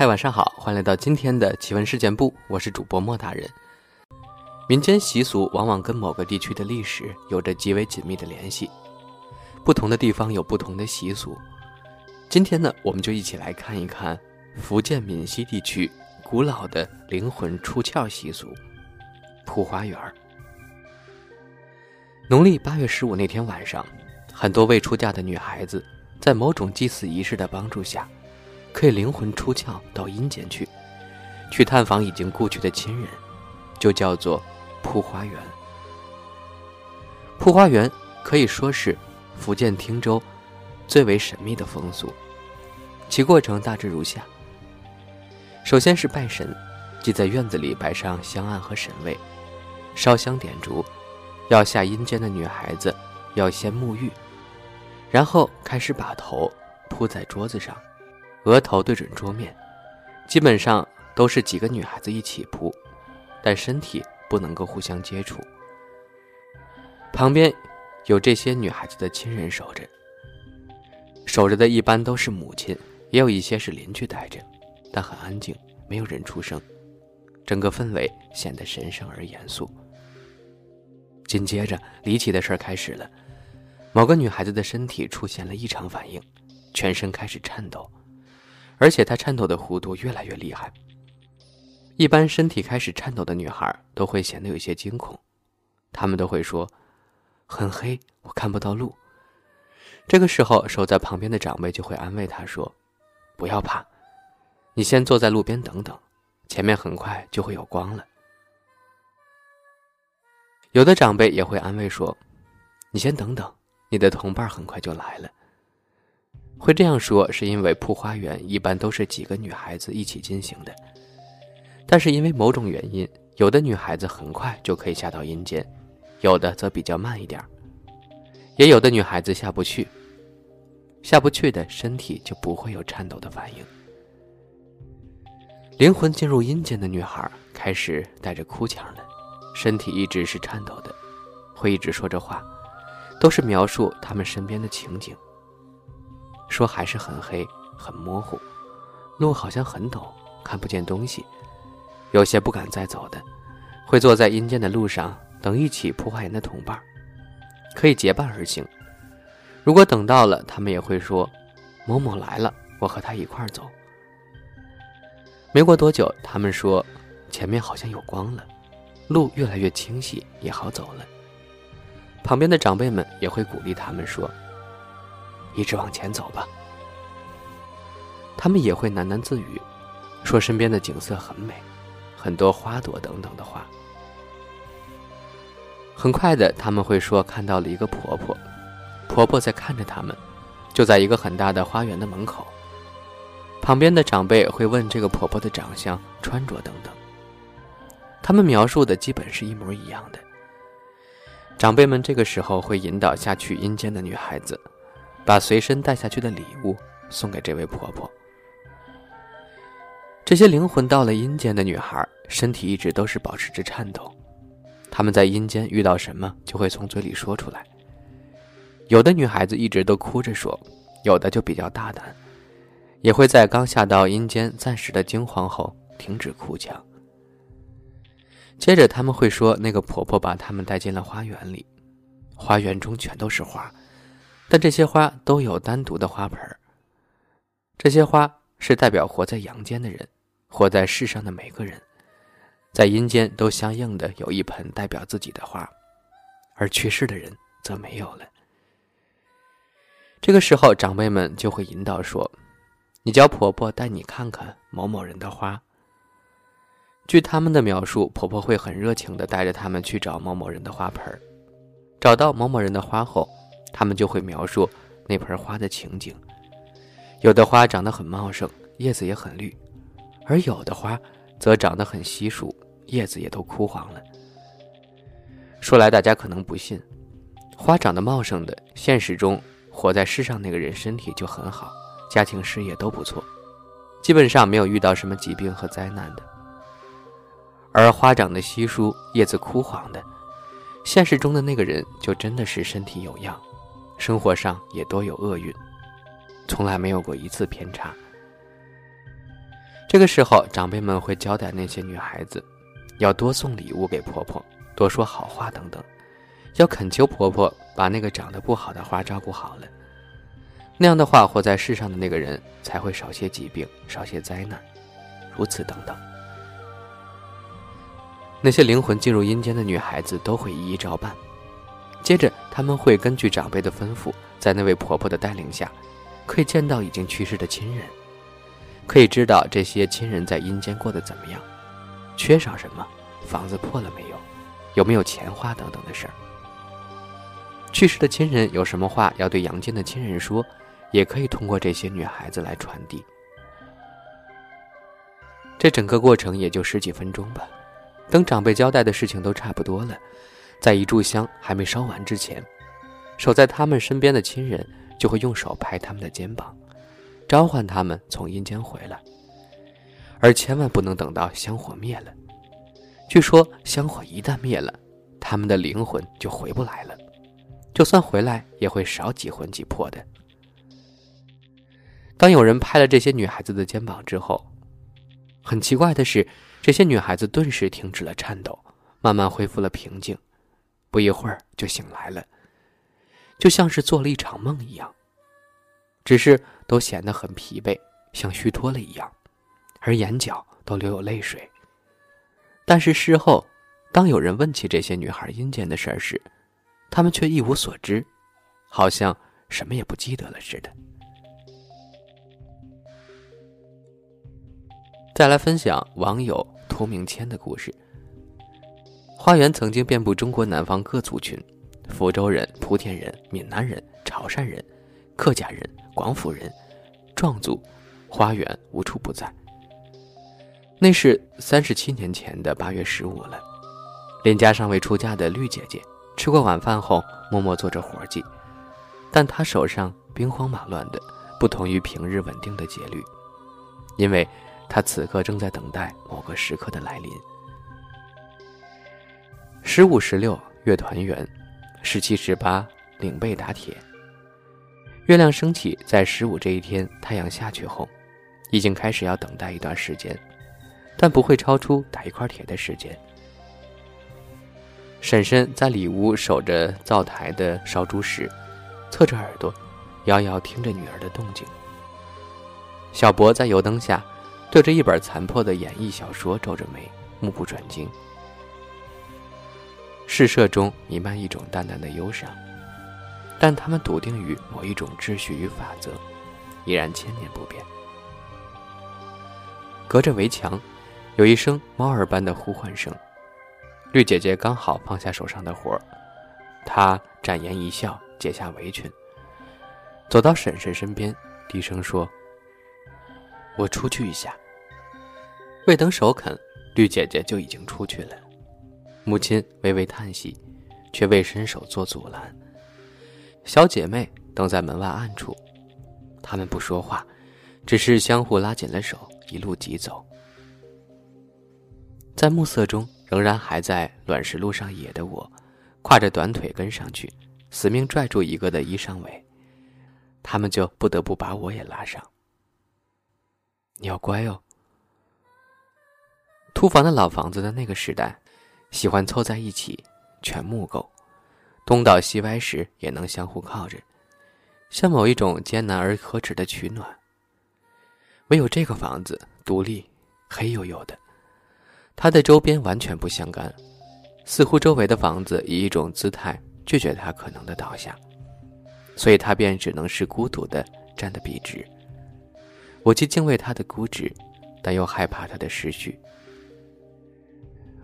嗨，晚上好，欢迎来到今天的奇闻事件部，我是主播莫大人。民间习俗往往跟某个地区的历史有着极为紧密的联系，不同的地方有不同的习俗。今天呢，我们就一起来看一看福建闽西地区古老的灵魂出窍习俗——蒲花园。农历八月十五那天晚上，很多未出嫁的女孩子，在某种祭祀仪式的帮助下。可以灵魂出窍到阴间去，去探访已经故去的亲人，就叫做铺花园。铺花园可以说是福建汀州最为神秘的风俗，其过程大致如下：首先是拜神，即在院子里摆上香案和神位，烧香点烛，要下阴间的女孩子要先沐浴，然后开始把头铺在桌子上。额头对准桌面，基本上都是几个女孩子一起扑，但身体不能够互相接触。旁边有这些女孩子的亲人守着，守着的一般都是母亲，也有一些是邻居带着，但很安静，没有人出声，整个氛围显得神圣而严肃。紧接着，离奇的事儿开始了，某个女孩子的身体出现了异常反应，全身开始颤抖。而且她颤抖的弧度越来越厉害。一般身体开始颤抖的女孩都会显得有些惊恐，她们都会说：“很黑，我看不到路。”这个时候，守在旁边的长辈就会安慰她说：“不要怕，你先坐在路边等等，前面很快就会有光了。”有的长辈也会安慰说：“你先等等，你的同伴很快就来了。”会这样说，是因为铺花园一般都是几个女孩子一起进行的。但是因为某种原因，有的女孩子很快就可以下到阴间，有的则比较慢一点也有的女孩子下不去，下不去的身体就不会有颤抖的反应。灵魂进入阴间的女孩开始带着哭腔了，身体一直是颤抖的，会一直说着话，都是描述他们身边的情景。说还是很黑，很模糊，路好像很陡，看不见东西，有些不敢再走的，会坐在阴间的路上等一起扑花园的同伴，可以结伴而行。如果等到了，他们也会说：“某某来了，我和他一块走。”没过多久，他们说前面好像有光了，路越来越清晰，也好走了。旁边的长辈们也会鼓励他们说。一直往前走吧。他们也会喃喃自语，说身边的景色很美，很多花朵等等的话。很快的，他们会说看到了一个婆婆，婆婆在看着他们，就在一个很大的花园的门口。旁边的长辈会问这个婆婆的长相、穿着等等。他们描述的基本是一模一样的。长辈们这个时候会引导下去阴间的女孩子。把随身带下去的礼物送给这位婆婆。这些灵魂到了阴间的女孩，身体一直都是保持着颤抖。她们在阴间遇到什么，就会从嘴里说出来。有的女孩子一直都哭着说，有的就比较大胆，也会在刚下到阴间暂时的惊慌后停止哭腔。接着他们会说，那个婆婆把他们带进了花园里，花园中全都是花。但这些花都有单独的花盆这些花是代表活在阳间的人，活在世上的每个人，在阴间都相应的有一盆代表自己的花，而去世的人则没有了。这个时候，长辈们就会引导说：“你叫婆婆带你看看某某人的花。”据他们的描述，婆婆会很热情的带着他们去找某某人的花盆找到某某人的花后。他们就会描述那盆花的情景，有的花长得很茂盛，叶子也很绿，而有的花则长得很稀疏，叶子也都枯黄了。说来大家可能不信，花长得茂盛的，现实中活在世上那个人身体就很好，家庭事业都不错，基本上没有遇到什么疾病和灾难的。而花长得稀疏，叶子枯黄的，现实中的那个人就真的是身体有恙。生活上也多有厄运，从来没有过一次偏差。这个时候，长辈们会交代那些女孩子，要多送礼物给婆婆，多说好话等等，要恳求婆婆把那个长得不好的花照顾好了。那样的话，活在世上的那个人才会少些疾病，少些灾难，如此等等。那些灵魂进入阴间的女孩子都会一一照办。接着，他们会根据长辈的吩咐，在那位婆婆的带领下，可以见到已经去世的亲人。可以知道这些亲人在阴间过得怎么样，缺少什么，房子破了没有，有没有钱花等等的事儿。去世的亲人有什么话要对阳间的亲人说，也可以通过这些女孩子来传递。这整个过程也就十几分钟吧。等长辈交代的事情都差不多了，在一炷香还没烧完之前，守在他们身边的亲人就会用手拍他们的肩膀。召唤他们从阴间回来，而千万不能等到香火灭了。据说香火一旦灭了，他们的灵魂就回不来了，就算回来也会少几魂几魄的。当有人拍了这些女孩子的肩膀之后，很奇怪的是，这些女孩子顿时停止了颤抖，慢慢恢复了平静，不一会儿就醒来了，就像是做了一场梦一样。只是都显得很疲惫，像虚脱了一样，而眼角都流有泪水。但是事后，当有人问起这些女孩阴间的事儿时，她们却一无所知，好像什么也不记得了似的。再来分享网友涂明谦的故事。花园曾经遍布中国南方各族群，福州人、莆田人、闽南人、潮汕人、客家人。广府人，壮族，花园无处不在。那是三十七年前的八月十五了。邻家尚未出嫁的绿姐姐，吃过晚饭后，默默做着活计，但她手上兵荒马乱的，不同于平日稳定的节律，因为她此刻正在等待某个时刻的来临。十五、十六月团圆，十七、十八领被打铁。月亮升起，在十五这一天，太阳下去后，已经开始要等待一段时间，但不会超出打一块铁的时间。婶婶在里屋守着灶台的烧猪时，侧着耳朵，遥遥听着女儿的动静。小博在油灯下，对着一本残破的演义小说皱着眉，目不转睛。试射中弥漫一种淡淡的忧伤。但他们笃定于某一种秩序与法则，依然千年不变。隔着围墙，有一声猫儿般的呼唤声。绿姐姐刚好放下手上的活儿，她展颜一笑，解下围裙，走到婶婶身边，低声说：“我出去一下。”未等首肯，绿姐姐就已经出去了。母亲微微叹息，却未伸手做阻拦。小姐妹等在门外暗处，她们不说话，只是相互拉紧了手，一路疾走。在暮色中，仍然还在卵石路上野的我，跨着短腿跟上去，死命拽住一个的衣裳尾，他们就不得不把我也拉上。你要乖哦。土房的老房子的那个时代，喜欢凑在一起，全木构。东倒西歪时也能相互靠着，像某一种艰难而可耻的取暖。唯有这个房子独立，黑黝黝的，它的周边完全不相干，似乎周围的房子以一种姿态拒绝它可能的倒下，所以它便只能是孤独的站得笔直。我既敬畏它的孤直，但又害怕它的失序。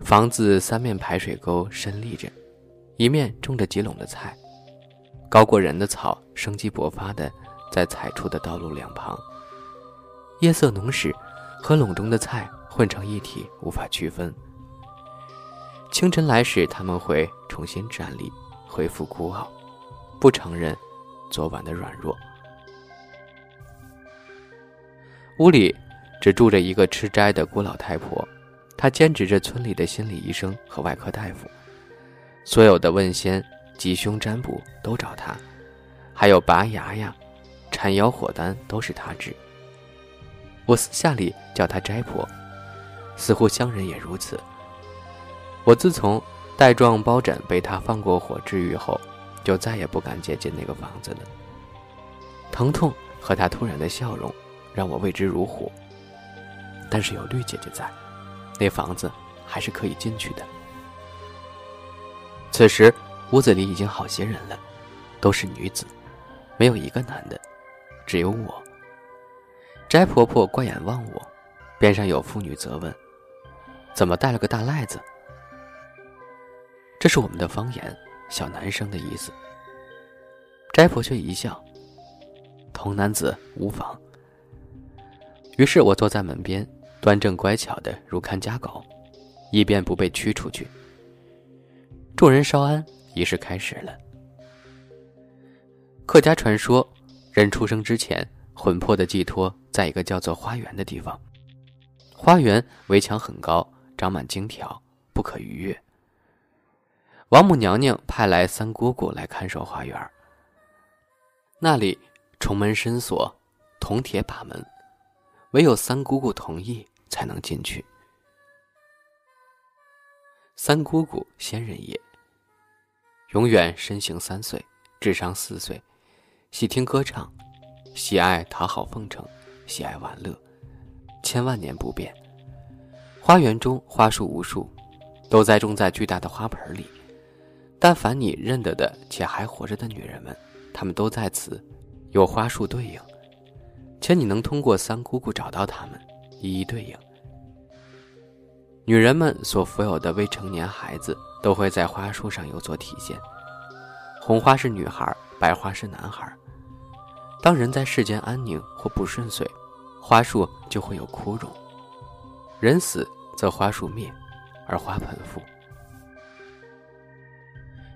房子三面排水沟深立着。一面种着几垄的菜，高过人的草生机勃发的在踩出的道路两旁。夜色浓时，和垄中的菜混成一体，无法区分。清晨来时，他们会重新站立，恢复孤傲，不承认昨晚的软弱。屋里只住着一个吃斋的孤老太婆，他兼职着村里的心理医生和外科大夫。所有的问仙、吉凶占卜都找他，还有拔牙呀、缠腰火丹都是他治。我私下里叫他斋婆，似乎乡人也如此。我自从带状包疹被他放过火治愈后，就再也不敢接近那个房子了。疼痛和他突然的笑容，让我为之如虎。但是有绿姐姐在，那房子还是可以进去的。此时屋子里已经好些人了，都是女子，没有一个男的，只有我。斋婆婆怪眼望我，边上有妇女责问：“怎么带了个大赖子？”这是我们的方言，小男生的意思。斋婆却一笑：“童男子无妨。”于是我坐在门边。端正乖巧的如看家狗，以便不被驱出去。众人稍安，仪式开始了。客家传说，人出生之前，魂魄的寄托在一个叫做花园的地方。花园围墙很高，长满荆条，不可逾越。王母娘娘派来三姑姑来看守花园。那里重门深锁，铜铁把门。唯有三姑姑同意才能进去。三姑姑仙人也，永远身形三岁，智商四岁，喜听歌唱，喜爱讨好奉承，喜爱玩乐，千万年不变。花园中花树无数，都栽种在巨大的花盆里。但凡你认得的且还活着的女人们，她们都在此，有花树对应。且你能通过三姑姑找到他们，一一对应。女人们所富有的未成年孩子都会在花树上有所体现。红花是女孩，白花是男孩。当人在世间安宁或不顺遂，花树就会有枯荣；人死则花树灭，而花盆复。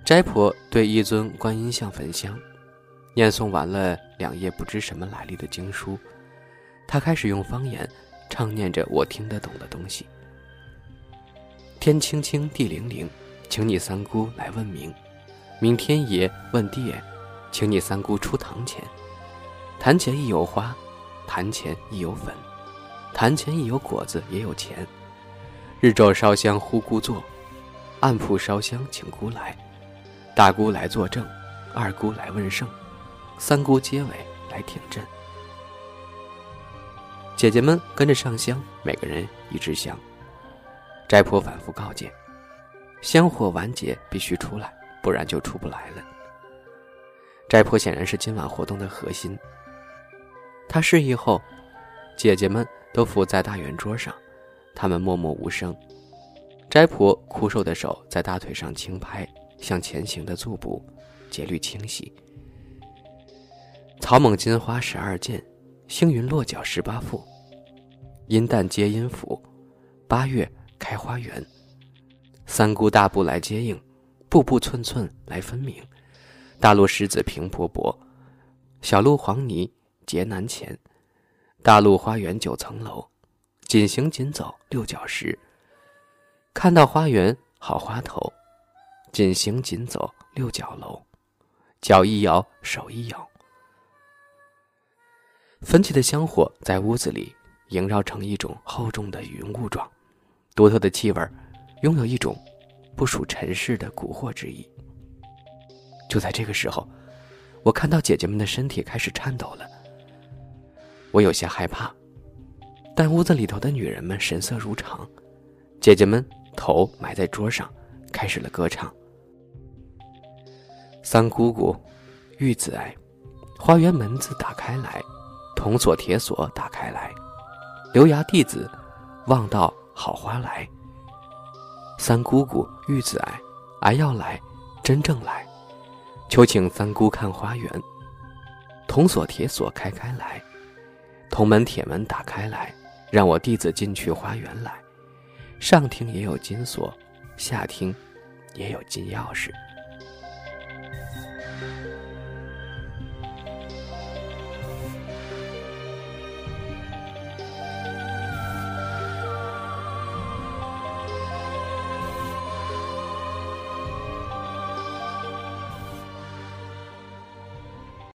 斋婆对一尊观音像焚香。念诵完了两页不知什么来历的经书，他开始用方言唱念着我听得懂的东西。天青青，地灵灵，请你三姑来问名。明天爷问地，请你三姑出堂前。坛前亦有花，坛前亦有粉，坛前亦有果子，也有钱。日昼烧香呼姑坐，暗铺烧香请姑来。大姑来作证，二姑来问圣。三姑结尾来挺阵，姐姐们跟着上香，每个人一支香。斋婆反复告诫：香火完结必须出来，不然就出不来了。斋婆显然是今晚活动的核心。她示意后，姐姐们都伏在大圆桌上，她们默默无声。斋婆枯瘦的手在大腿上轻拍，向前行的足步，节律清晰。草蜢金花十二件，星云落脚十八副。阴旦接阴府，八月开花园。三姑大步来接应，步步寸寸来分明。大路石子平婆婆，小路黄泥结难前。大路花园九层楼，紧行紧走六角石。看到花园好花头，紧行紧走六角楼，脚一摇手一摇。焚起的香火在屋子里萦绕成一种厚重的云雾状，独特的气味拥有一种不属尘世的蛊惑之意。就在这个时候，我看到姐姐们的身体开始颤抖了。我有些害怕，但屋子里头的女人们神色如常，姐姐们头埋在桌上，开始了歌唱。三姑姑，玉子爱，花园门子打开来。铜锁铁锁打开来，刘牙弟子望到好花来。三姑姑玉子爱，爱要来，真正来，求请三姑看花园。铜锁铁锁开开来，铜门铁门打开来，让我弟子进去花园来。上厅也有金锁，下厅也有金钥匙。